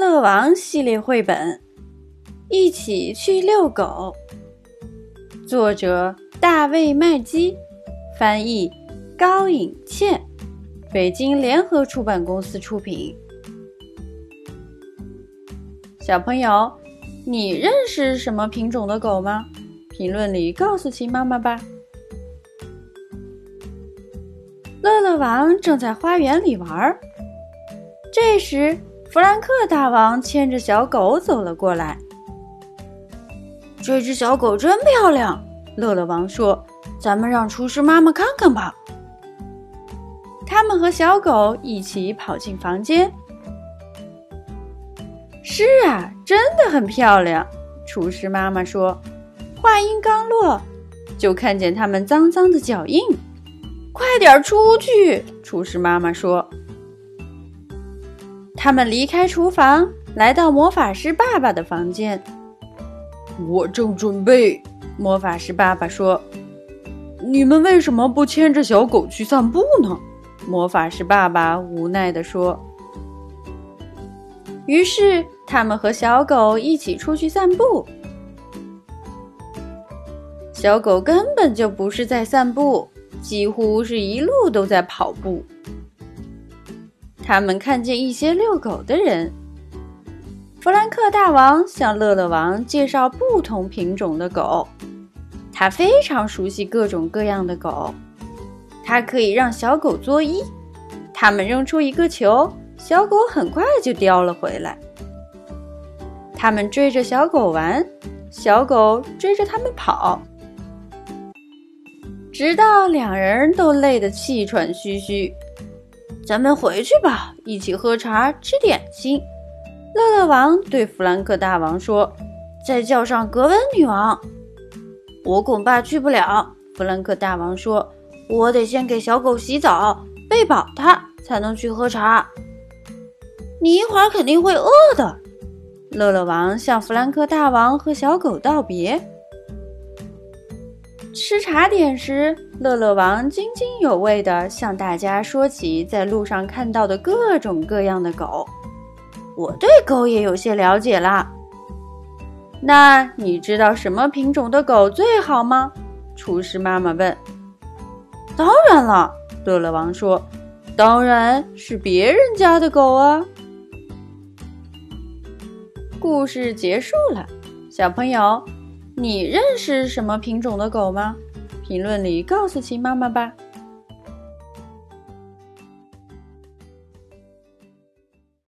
乐王系列绘本《一起去遛狗》，作者大卫·麦基，翻译高颖倩，北京联合出版公司出品。小朋友，你认识什么品种的狗吗？评论里告诉秦妈妈吧。乐乐王正在花园里玩，这时。弗兰克大王牵着小狗走了过来。这只小狗真漂亮，乐乐王说：“咱们让厨师妈妈看看吧。”他们和小狗一起跑进房间。是啊，真的很漂亮，厨师妈妈说。话音刚落，就看见他们脏脏的脚印。快点出去！厨师妈妈说。他们离开厨房，来到魔法师爸爸的房间。我正准备，魔法师爸爸说：“你们为什么不牵着小狗去散步呢？”魔法师爸爸无奈地说。于是，他们和小狗一起出去散步。小狗根本就不是在散步，几乎是一路都在跑步。他们看见一些遛狗的人。弗兰克大王向乐乐王介绍不同品种的狗，他非常熟悉各种各样的狗。他可以让小狗作揖，他们扔出一个球，小狗很快就叼了回来。他们追着小狗玩，小狗追着他们跑，直到两人都累得气喘吁吁。咱们回去吧，一起喝茶、吃点心。乐乐王对弗兰克大王说：“再叫上格温女王。”我恐怕去不了。弗兰克大王说：“我得先给小狗洗澡，喂饱它，才能去喝茶。”你一会儿肯定会饿的。乐乐王向弗兰克大王和小狗道别。吃茶点时，乐乐王津津有味地向大家说起在路上看到的各种各样的狗。我对狗也有些了解啦。那你知道什么品种的狗最好吗？厨师妈妈问。当然了，乐乐王说，当然是别人家的狗啊。故事结束了，小朋友。你认识什么品种的狗吗？评论里告诉秦妈妈吧。